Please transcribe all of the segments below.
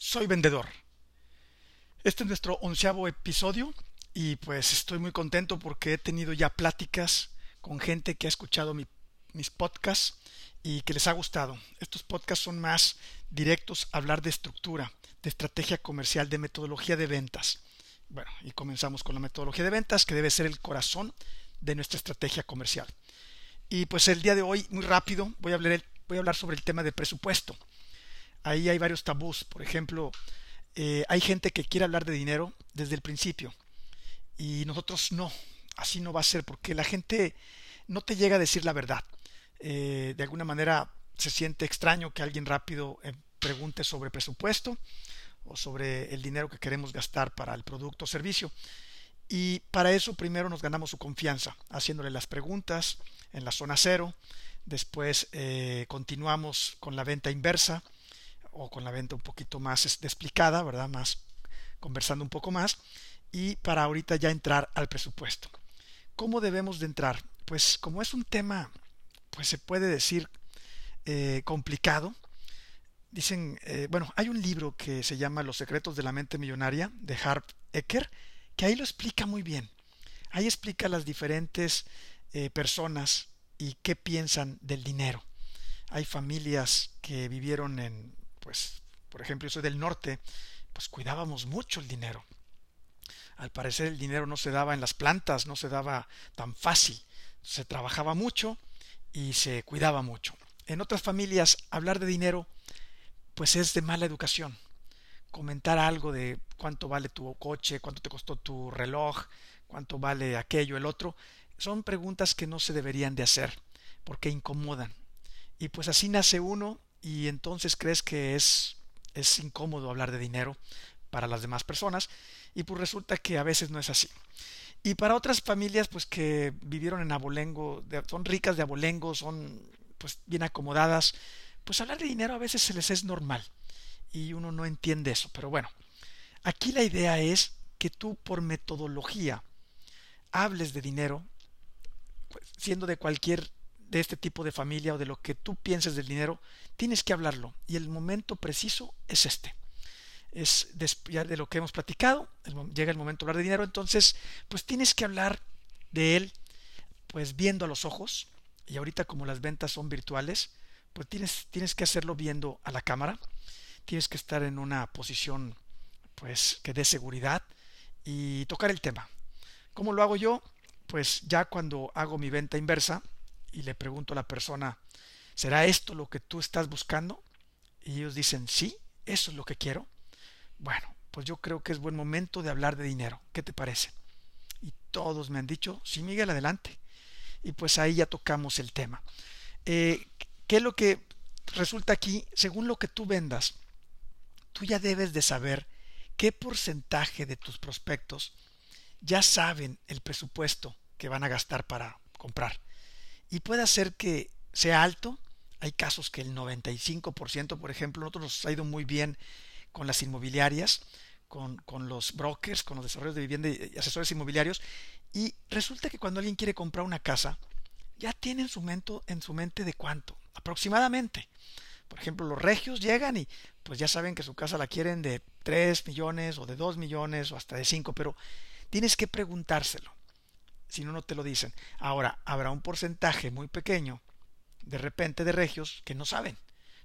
soy vendedor. Este es nuestro onceavo episodio y pues estoy muy contento porque he tenido ya pláticas con gente que ha escuchado mis podcasts y que les ha gustado. Estos podcasts son más directos a hablar de estructura, de estrategia comercial, de metodología de ventas. Bueno, y comenzamos con la metodología de ventas que debe ser el corazón de nuestra estrategia comercial. Y pues el día de hoy, muy rápido, voy a hablar, voy a hablar sobre el tema de presupuesto ahí hay varios tabús. Por ejemplo, eh, hay gente que quiere hablar de dinero desde el principio y nosotros no, así no va a ser porque la gente no te llega a decir la verdad. Eh, de alguna manera se siente extraño que alguien rápido eh, pregunte sobre presupuesto o sobre el dinero que queremos gastar para el producto o servicio. Y para eso primero nos ganamos su confianza, haciéndole las preguntas en la zona cero. Después continuamos con la venta inversa, o con la venta un poquito más explicada, ¿verdad? Más conversando un poco más y para ahorita ya entrar al presupuesto. ¿Cómo debemos de entrar? Pues como es un tema, pues se puede decir eh, complicado. Dicen, eh, bueno, hay un libro que se llama Los secretos de la mente millonaria de Harv Ecker, que ahí lo explica muy bien. Ahí explica las diferentes eh, personas y qué piensan del dinero. Hay familias que vivieron en pues, por ejemplo, yo soy del norte, pues cuidábamos mucho el dinero. Al parecer el dinero no se daba en las plantas, no se daba tan fácil. Se trabajaba mucho y se cuidaba mucho. En otras familias, hablar de dinero, pues es de mala educación. Comentar algo de cuánto vale tu coche, cuánto te costó tu reloj, cuánto vale aquello, el otro, son preguntas que no se deberían de hacer porque incomodan. Y pues así nace uno y entonces crees que es, es incómodo hablar de dinero para las demás personas y pues resulta que a veces no es así. Y para otras familias pues que vivieron en abolengo, son ricas de abolengo, son pues bien acomodadas, pues hablar de dinero a veces se les es normal y uno no entiende eso, pero bueno, aquí la idea es que tú por metodología hables de dinero, pues, siendo de cualquier de este tipo de familia o de lo que tú pienses del dinero, tienes que hablarlo. Y el momento preciso es este. Es de lo que hemos platicado, llega el momento de hablar de dinero, entonces pues tienes que hablar de él pues viendo a los ojos. Y ahorita como las ventas son virtuales, pues tienes, tienes que hacerlo viendo a la cámara. Tienes que estar en una posición pues que dé seguridad y tocar el tema. ¿Cómo lo hago yo? Pues ya cuando hago mi venta inversa, y le pregunto a la persona, ¿será esto lo que tú estás buscando? Y ellos dicen, sí, eso es lo que quiero. Bueno, pues yo creo que es buen momento de hablar de dinero. ¿Qué te parece? Y todos me han dicho, sí, Miguel, adelante. Y pues ahí ya tocamos el tema. Eh, ¿Qué es lo que resulta aquí? Según lo que tú vendas, tú ya debes de saber qué porcentaje de tus prospectos ya saben el presupuesto que van a gastar para comprar y puede ser que sea alto. Hay casos que el 95%, por ejemplo, nosotros nos ha ido muy bien con las inmobiliarias, con, con los brokers, con los desarrollos de vivienda y asesores inmobiliarios. Y resulta que cuando alguien quiere comprar una casa, ya tiene en su, mente, en su mente de cuánto, aproximadamente. Por ejemplo, los regios llegan y pues ya saben que su casa la quieren de 3 millones o de 2 millones o hasta de 5, pero tienes que preguntárselo si no, no te lo dicen. Ahora, habrá un porcentaje muy pequeño, de repente, de regios que no saben.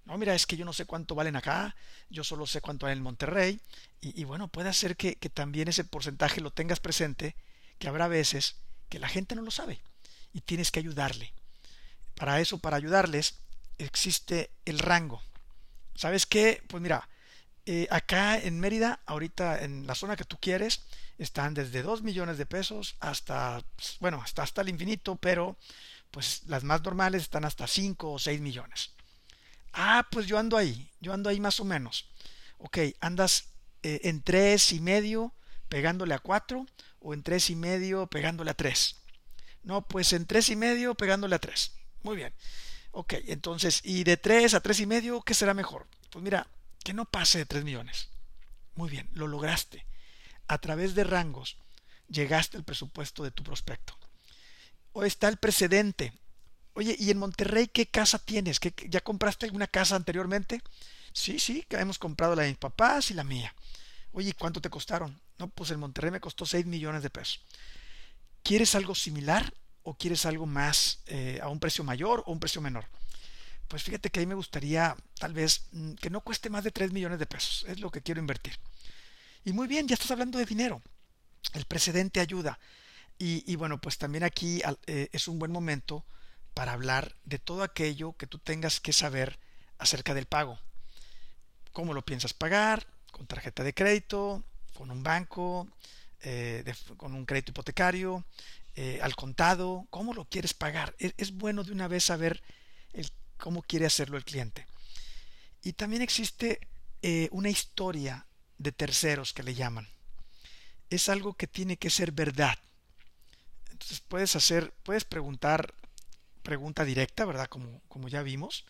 No, mira, es que yo no sé cuánto valen acá, yo solo sé cuánto valen en Monterrey, y, bueno, puede ser que, que también ese porcentaje lo tengas presente, que habrá veces que la gente no lo sabe, y tienes que ayudarle. Para eso, para ayudarles, existe el rango. ¿Sabes qué? Pues mira, eh, acá en Mérida, ahorita en la zona que tú quieres, están desde 2 millones de pesos hasta, bueno, hasta, hasta el infinito, pero pues las más normales están hasta 5 o 6 millones. Ah, pues yo ando ahí, yo ando ahí más o menos. Ok, andas eh, en 3 y medio pegándole a 4 o en 3 y medio pegándole a 3. No, pues en 3 y medio pegándole a 3. Muy bien. Ok, entonces, y de 3 a 3 y medio, ¿qué será mejor? Pues mira, que no pase de 3 millones. Muy bien, lo lograste. A través de rangos llegaste al presupuesto de tu prospecto. O está el precedente. Oye, ¿y en Monterrey qué casa tienes? ¿Ya compraste alguna casa anteriormente? Sí, sí, hemos comprado la de mis papás y la mía. Oye, ¿cuánto te costaron? No, pues en Monterrey me costó 6 millones de pesos. ¿Quieres algo similar o quieres algo más eh, a un precio mayor o un precio menor? Pues fíjate que ahí me gustaría tal vez mm, que no cueste más de 3 millones de pesos. Es lo que quiero invertir. Y muy bien, ya estás hablando de dinero. El precedente ayuda. Y, bueno, pues también aquí eh, es un buen momento para hablar de todo aquello que tú tengas que saber acerca del pago. ¿Cómo lo piensas pagar? ¿Con tarjeta de crédito? ¿Con un banco? Eh, ¿Con un crédito hipotecario? Eh, ¿Al contado? ¿Cómo lo quieres pagar? Es, bueno de una vez saber el, cómo quiere hacerlo el cliente. Y también existe una historia de terceros que le llaman. Es algo que tiene que ser verdad. Entonces puedes hacer, puedes preguntar pregunta directa, ¿verdad? Como, como ya vimos.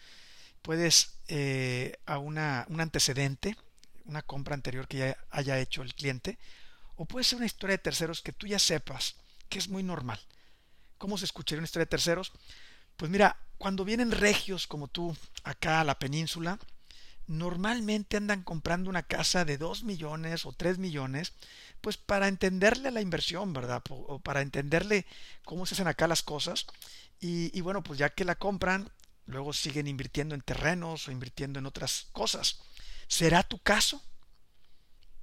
Puedes eh, a una, un antecedente, una compra anterior que ya haya hecho el cliente, o puede ser una historia de terceros que tú ya sepas que es muy normal. ¿Cómo se escucharía una historia de terceros? Pues mira, cuando vienen regios como tú acá a la península, normalmente andan comprando una casa de 2 millones o 3 millones, pues para entenderle la inversión, ¿verdad? O para entenderle cómo se hacen acá las cosas. Y, bueno, pues ya que la compran, luego siguen invirtiendo en terrenos o invirtiendo en otras cosas. ¿Será tu caso?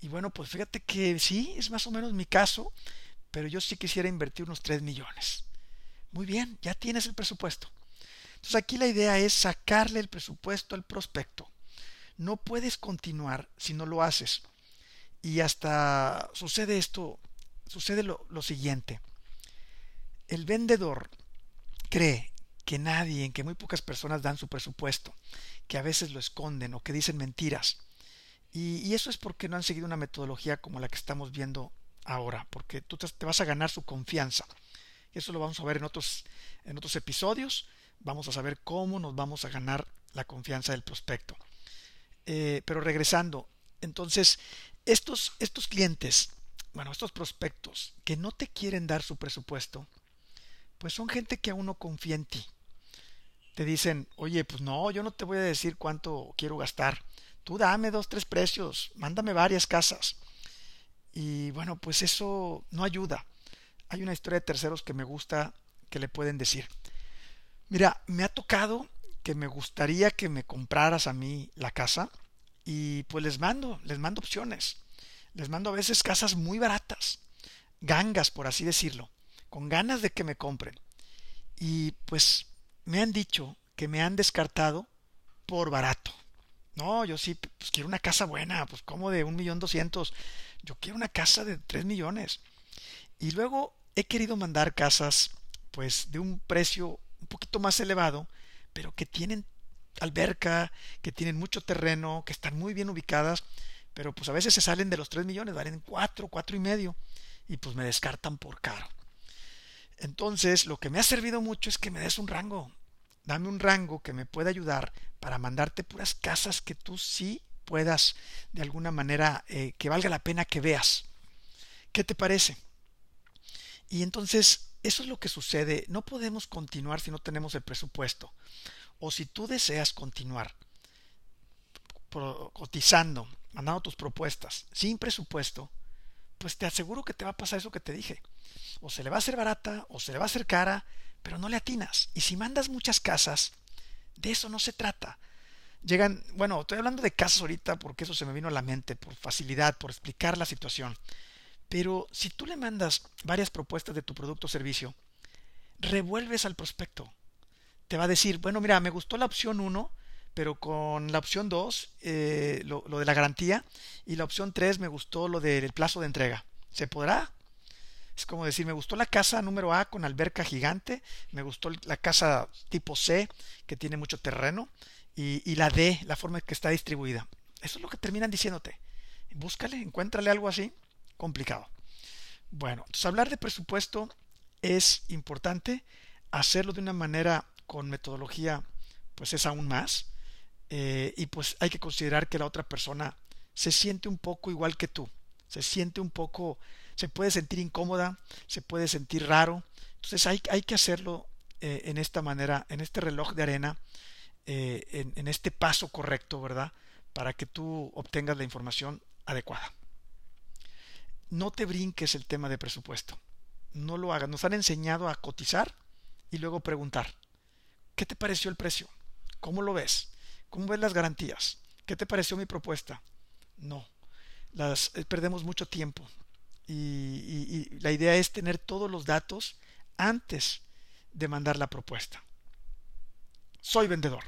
Y bueno, pues fíjate que sí, es más o menos mi caso, pero yo sí quisiera invertir unos 3 millones. Muy bien, ya tienes el presupuesto. Entonces aquí la idea es sacarle el presupuesto al prospecto no puedes continuar si no lo haces. Y hasta sucede esto, sucede lo, siguiente. El vendedor cree que nadie, en que muy pocas personas dan su presupuesto, que a veces lo esconden o que dicen mentiras. Y, eso es porque no han seguido una metodología como la que estamos viendo ahora, porque tú te, vas a ganar su confianza. Y eso lo vamos a ver en otros, en otros episodios. Vamos a saber cómo nos vamos a ganar la confianza del prospecto. Eh, pero regresando, entonces, estos, estos clientes, bueno, estos prospectos que no te quieren dar su presupuesto, pues son gente que aún no confía en ti. Te dicen, oye, pues no, yo no te voy a decir cuánto quiero gastar. Tú dame dos, tres precios, mándame varias casas. Y bueno, pues eso no ayuda. Hay una historia de terceros que me gusta que le pueden decir. Mira, me ha tocado que me gustaría que me compraras a mí la casa y pues les mando, les mando opciones. Les mando a veces casas muy baratas, gangas por así decirlo, con ganas de que me compren. Y pues me han dicho que me han descartado por barato. No, yo sí, pues quiero una casa buena, pues como de un millón doscientos. Yo quiero una casa de tres millones. Y luego he querido mandar casas, pues de un precio un poquito más elevado, pero que tienen alberca, que tienen mucho terreno, que están muy bien ubicadas, pero pues a veces se salen de los 3 millones, valen 4, 4 y medio, y pues me descartan por caro. Entonces, lo que me ha servido mucho es que me des un rango. Dame un rango que me pueda ayudar para mandarte puras casas que tú sí puedas, de alguna manera, eh, que valga la pena que veas. ¿Qué te parece? Y entonces, eso es lo que sucede. No podemos continuar si no tenemos el presupuesto. O si tú deseas continuar cotizando, mandando tus propuestas sin presupuesto, pues te aseguro que te va a pasar eso que te dije. O se le va a hacer barata o se le va a hacer cara, pero no le atinas. Y si mandas muchas casas, de eso no se trata. Llegan, bueno, estoy hablando de casas ahorita porque eso se me vino a la mente por facilidad, por explicar la situación. Pero si tú le mandas varias propuestas de tu producto o servicio, revuelves al prospecto. Te va a decir, bueno, mira, me gustó la opción 1, pero con la opción 2, eh, lo, de la garantía, y la opción 3 me gustó lo del plazo de entrega. ¿Se podrá? Es como decir, me gustó la casa número A con alberca gigante, me gustó la casa tipo C, que tiene mucho terreno, y, y la D, la forma en que está distribuida. Eso es lo que terminan diciéndote. Búscale, encuéntrale algo así complicado. Bueno, entonces hablar de presupuesto es importante, hacerlo de una manera con metodología pues es aún más eh, y pues hay que considerar que la otra persona se siente un poco igual que tú, se siente un poco, se puede sentir incómoda, se puede sentir raro, entonces hay, hay que hacerlo eh, en esta manera, en este reloj de arena, eh, en, en este paso correcto, ¿verdad? para que tú obtengas la información adecuada. No te brinques el tema de presupuesto. No lo hagas. Nos han enseñado a cotizar y luego preguntar, ¿qué te pareció el precio? ¿Cómo lo ves? ¿Cómo ves las garantías? ¿Qué te pareció mi propuesta? No. Las, eh, perdemos mucho tiempo. Y, y la idea es tener todos los datos antes de mandar la propuesta. Soy vendedor.